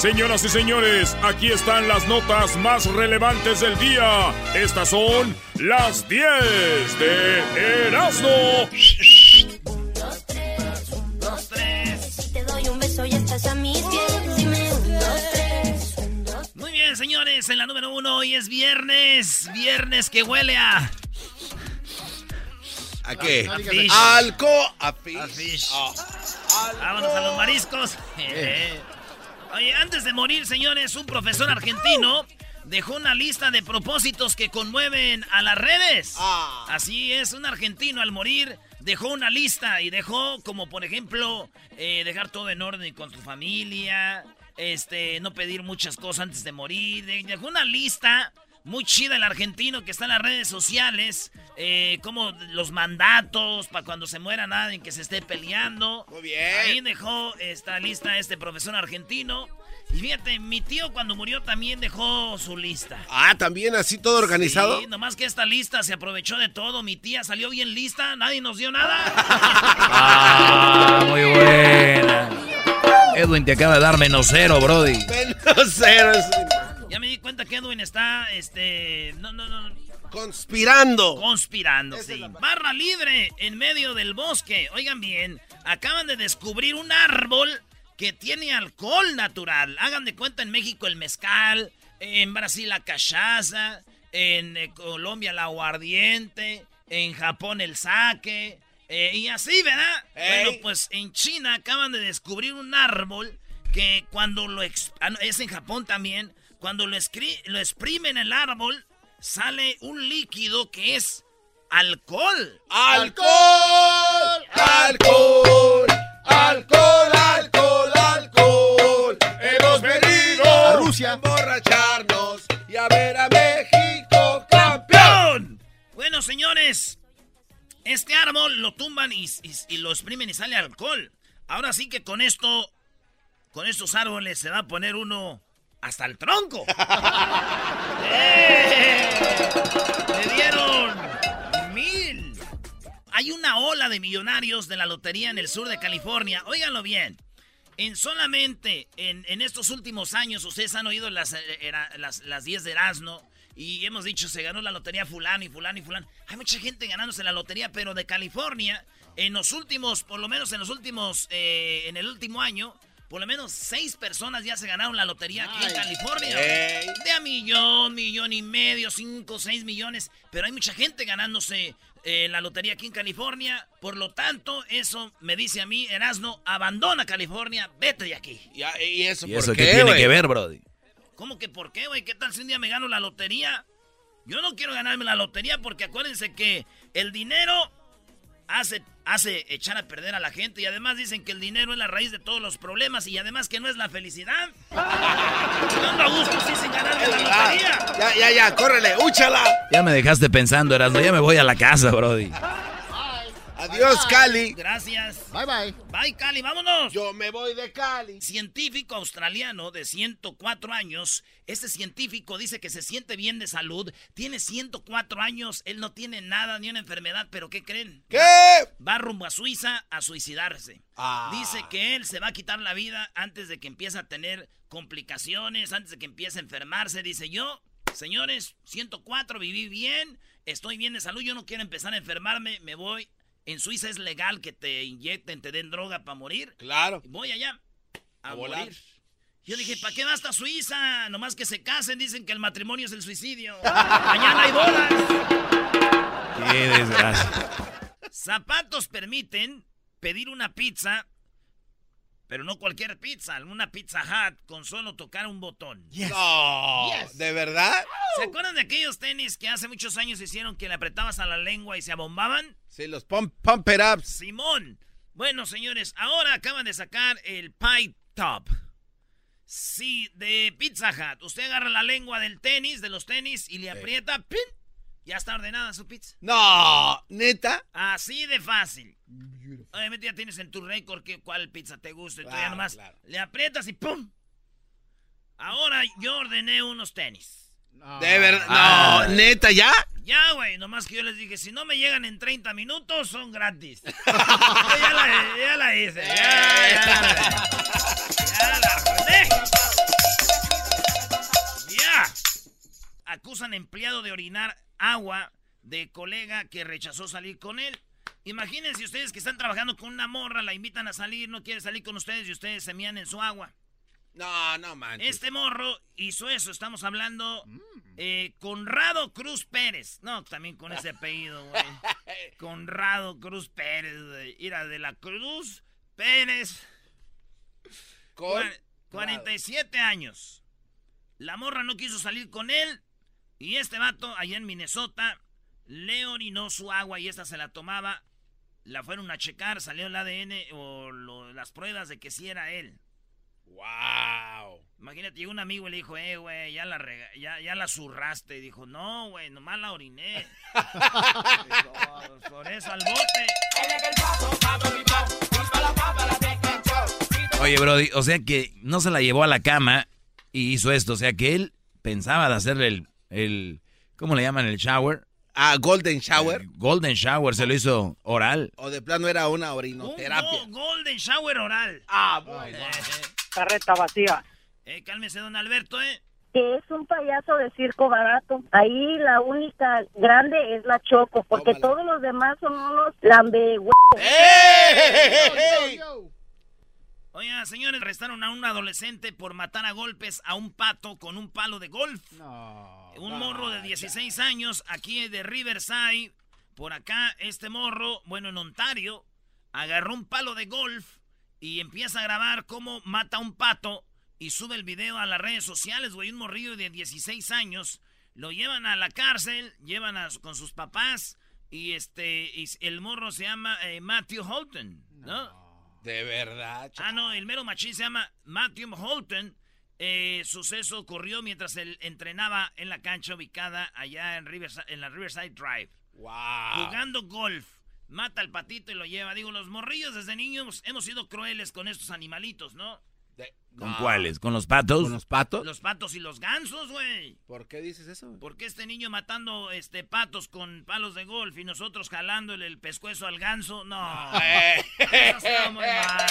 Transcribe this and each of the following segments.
Señoras y señores, aquí están las notas más relevantes del día. Estas son las 10 de Erasmo. Un, dos, tres, un, dos, tres. Si te doy un beso y estás a mis pies, dime un, dos, tres, un, dos, Muy bien, señores, en la número uno hoy es viernes. Viernes que huele a. ¿A qué? A fish. Alco, a fish. A fish. Vámonos a los mariscos. Oye, antes de morir, señores, un profesor argentino dejó una lista de propósitos que conmueven a las redes. Ah. Así es, un argentino al morir dejó una lista y dejó como, por ejemplo, eh, dejar todo en orden con tu familia, este, no pedir muchas cosas antes de morir. De- Dejó una lista muy chida el argentino que está en las redes sociales, eh, como los mandatos para cuando se muera nadie que se esté peleando. Muy bien. Ahí dejó esta lista este profesor argentino. Y fíjate, mi tío cuando murió también dejó su lista. Ah, también así todo organizado. Sí, nomás que esta lista se aprovechó de todo. Mi tía salió bien lista, nadie nos dio nada. Ah, muy buena. Edwin te acaba de dar menos cero, Brody. Menos cero. es- cuenta que Edwin está, este, no, no, no, Conspirando. conspirando, Esa sí. Barra libre en medio del bosque. Oigan bien, acaban de descubrir un árbol que tiene alcohol natural. Hagan de cuenta en México el mezcal, en Brasil la cachaza, en eh, Colombia la aguardiente, en Japón el sake, eh, y así, ¿verdad? Ey. Bueno, pues en China acaban de descubrir un árbol que cuando lo... ah, es en Japón también. Cuando lo, lo exprimen el árbol, sale un líquido que es alcohol. ¡Alcohol! ¡Alcohol! ¡Alcohol! ¡Alcohol! ¡Alcohol! Hemos venido a Rusia a emborracharnos y a ver a México campeón. Bueno, señores, este árbol lo tumban y, y- y lo exprimen y sale alcohol. Ahora sí que con esto, con estos árboles se va a poner uno hasta el tronco. ¡Eh! Le dieron mil. Hay una ola de millonarios de la lotería en el sur de California. Óiganlo bien. En solamente en, en estos últimos años, ustedes han oído las, eh, era- las, las 10 de Erasmo y hemos dicho se ganó la lotería fulano y fulano y fulano. Hay mucha gente ganándose la lotería, pero de California, en los últimos, por lo menos en los últimos, eh, en el último año, por lo menos seis personas ya se ganaron la lotería aquí en California. De a millón, millón y medio, cinco, seis millones. Pero hay mucha gente ganándose eh, la lotería aquí en California. Por lo tanto, eso me dice a mí, Erasno, abandona California, vete de aquí. ¿Y, y eso ¿Y por eso qué, qué tiene que ver, Brody? ¿Cómo que por qué, güey? ¿Qué tal si un día me gano la lotería? Yo no quiero ganarme la lotería porque acuérdense que el dinero hace, hace echar a perder a la gente y además dicen que el dinero es la raíz de todos los problemas y además que no es la felicidad. Ando a gusto sí, sin ganarme la lotería. Ah, Ya, ya, ya, córrele, úchala. Ya me dejaste pensando, Erasmo. Ya me voy a la casa, Brody. Adiós, Cali. Gracias. Bye bye. Bye, Cali, vámonos. Yo me voy de Cali. Científico australiano de 104 años. Este científico dice que se siente bien de salud. Tiene 104 años. Él no tiene nada ni una enfermedad. ¿Pero qué creen? ¿Qué? Va rumbo a Suiza a suicidarse. Ah. Dice que él se va a quitar la vida antes de que empiece a tener complicaciones, antes de que empiece a enfermarse. Dice yo, señores, 104, viví bien. estoy bien de salud, yo no quiero empezar a enfermarme, me voy. En Suiza es legal que te inyecten, te den droga para morir. Claro. Voy allá a, A volar. morir. Yo dije, ¿para qué va hasta Suiza? Nomás que se casen, dicen que el matrimonio es el suicidio. Mañana hay bodas. Qué desgracia. Zapatos permiten pedir una pizza, pero no cualquier pizza, una pizza hut con solo tocar un botón. No, ¿de verdad? ¿Se acuerdan de aquellos tenis que hace muchos años hicieron que le apretabas a la lengua y se abombaban? Sí, los pump, pump it ups. Simón. Bueno, señores, ahora acaban de sacar el Pie Top. Sí, de Pizza Hut. Usted agarra la lengua del tenis, de los tenis, y le aprieta, ¡pin! Ya está ordenada su pizza. No, neta. Así de fácil. Obviamente ya tienes en tu récord que, cuál pizza te gusta y tú ya Claro, nomás claro. le aprietas y ¡pum! Ahora yo ordené unos tenis. De verdad. Ah. No, neta, ¿ya? Ya, güey, nomás que yo les dije, si no me llegan en 30 minutos, son gratis. Ya, la, ya la hice, ya, ya, la- ya la ordené. Ya. Acusan empleado de orinar agua de colega que rechazó salir con él. Imagínense ustedes que están trabajando con una morra, la invitan a salir, no quiere salir con ustedes y ustedes se mían en su agua. No, no manches. Este morro hizo eso, estamos hablando eh, Conrado Cruz Pérez. No, también con ese apellido, güey. Conrado Cruz Pérez, güey. Ira de la Cruz Pérez. Con- Cua- 47 años. La morra no quiso salir con él. Y este vato, allá en Minnesota, le orinó su agua y esta se la tomaba. La fueron a checar, salió el ADN o lo- las pruebas de que sí era él. Wow. Imagínate, llegó un amigo y le dijo, eh, güey, ya la, rega- ya, ya la zurraste. Y dijo, no, güey, nomás la oriné. Dijo, "Oh, por eso al bote. Oye, Brody, o sea que no se la llevó a la cama y hizo esto. O sea que él pensaba de hacerle el, el ¿cómo le llaman? El shower. Ah, Golden Shower. El golden shower, se lo hizo oral. O de plano era una Un orinoterapia. go- golden shower oral. Ah, bueno. Eh, carreta vacía. eh, cálmese, don Alberto, ¿eh? Que es un payaso de circo barato. Ahí la única grande es la Choco, porque Tómala. todos los demás son unos lambe ¡Ey! Oiga, señores, arrestaron a un adolescente por matar a golpes a un pato con un palo de golf. un morro de 16 años aquí de Riverside. Por acá, este morro, bueno, en Ontario, agarró un palo de golf y empieza a grabar cómo mata a un pato y sube el video a las redes sociales, güey. Un morrillo de 16 años. Lo llevan a la cárcel, llevan a- con sus papás y este, y el morro se llama eh, Matthew Holton, ¿no? De verdad. Ah, no, el mero machín se llama Matthew Holton. Eh, suceso ocurrió mientras él entrenaba en la cancha ubicada allá en, Riverside, en la Riverside Drive. Wow. Jugando golf. Mata al patito y lo lleva. Digo, los morrillos desde niños hemos sido crueles con estos animalitos, ¿no? De- ¿Con no. cuáles? ¿Con los patos? ¿Con los patos? Los patos y los gansos, güey. ¿Por qué dices eso? ¿Por qué este niño matando este patos con palos de golf y nosotros jalándole el pescuezo al ganso? No. Eso está muy mal.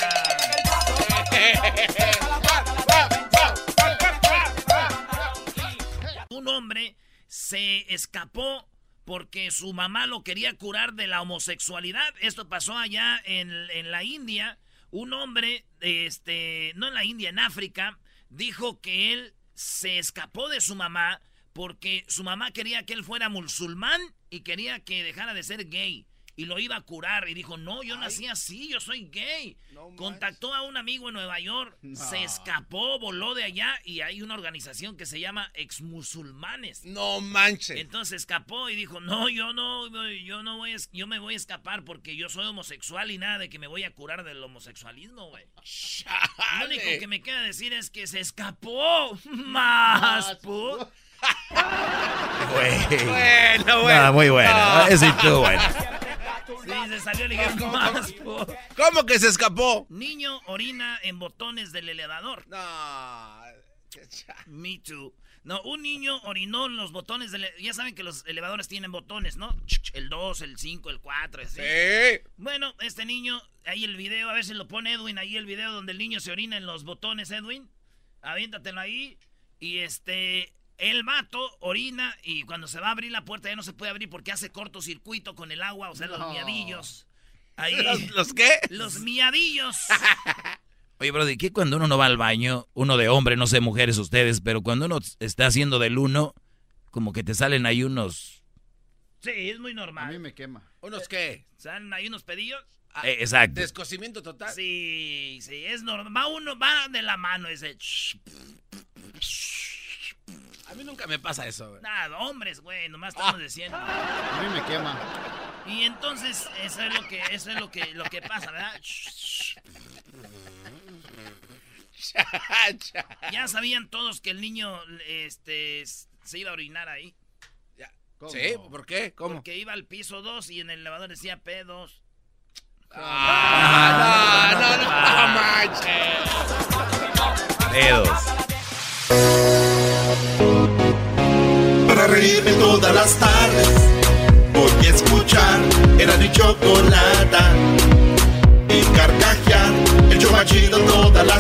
Un hombre se escapó porque su mamá lo quería curar de la homosexualidad. Esto pasó allá en, en la India. Un hombre, este, no en la India, en África, dijo que él se escapó de su mamá porque su mamá quería que él fuera musulmán y quería que dejara de ser gay. Y lo iba a curar. Y dijo, no, yo nací así, yo soy gay. No Contactó a un amigo en Nueva York, se escapó, voló de allá y hay una organización que se llama Exmusulmanes. No manches. Entonces escapó y dijo, no, yo no, yo no voy, a es- yo me voy a escapar porque yo soy homosexual y nada de que me voy a curar del homosexualismo, güey. Lo único que me queda decir es que se escapó más, Güey. Bueno, bueno. No, muy bueno. No. Ese y tú, bueno. Sí, se salió el dije, más, ¿Cómo que se escapó? Niño orina en botones del elevador. No. Me too. No, un niño orinó en los botones del... Ya saben que los elevadores tienen botones, ¿no? El 2, el 5, el 4, así. Sí. Bueno, este niño, ahí el video, a ver si lo pone Edwin, ahí el video donde el niño se orina en los botones, Edwin. Aviéntatelo ahí. Y este, El vato orina y cuando se va a abrir la puerta ya no se puede abrir porque hace cortocircuito con el agua, o sea, los No. miadillos. Ahí. ¿Los, los qué? Los miadillos. Oye, Brody, ¿qué cuando uno no va al baño, uno de hombre, no sé, mujeres ustedes, pero cuando uno está haciendo del uno, como que te salen ahí unos... Sí, es muy A normal. mí me quema. ¿Unos qué? ¿Salen ahí unos pedillos? Ah, Eh, exacto. Descocimiento total. Sí, sí, es normal. Va uno, va de la mano ese. A mí nunca me pasa eso, güey. Nada, hombres, güey, nomás estamos diciendo. A mí me quema. Y entonces, eso es lo que, eso es lo que, lo que pasa, ¿verdad? Ya sabían todos que el niño, este, se iba a orinar ahí. ¿Cómo? ¿Sí? ¿Por qué? ¿Cómo? Porque iba al piso 2 y en el elevador decía P2. Ah,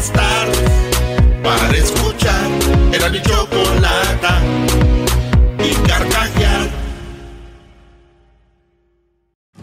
tardes Para escuchar Era mi chocolata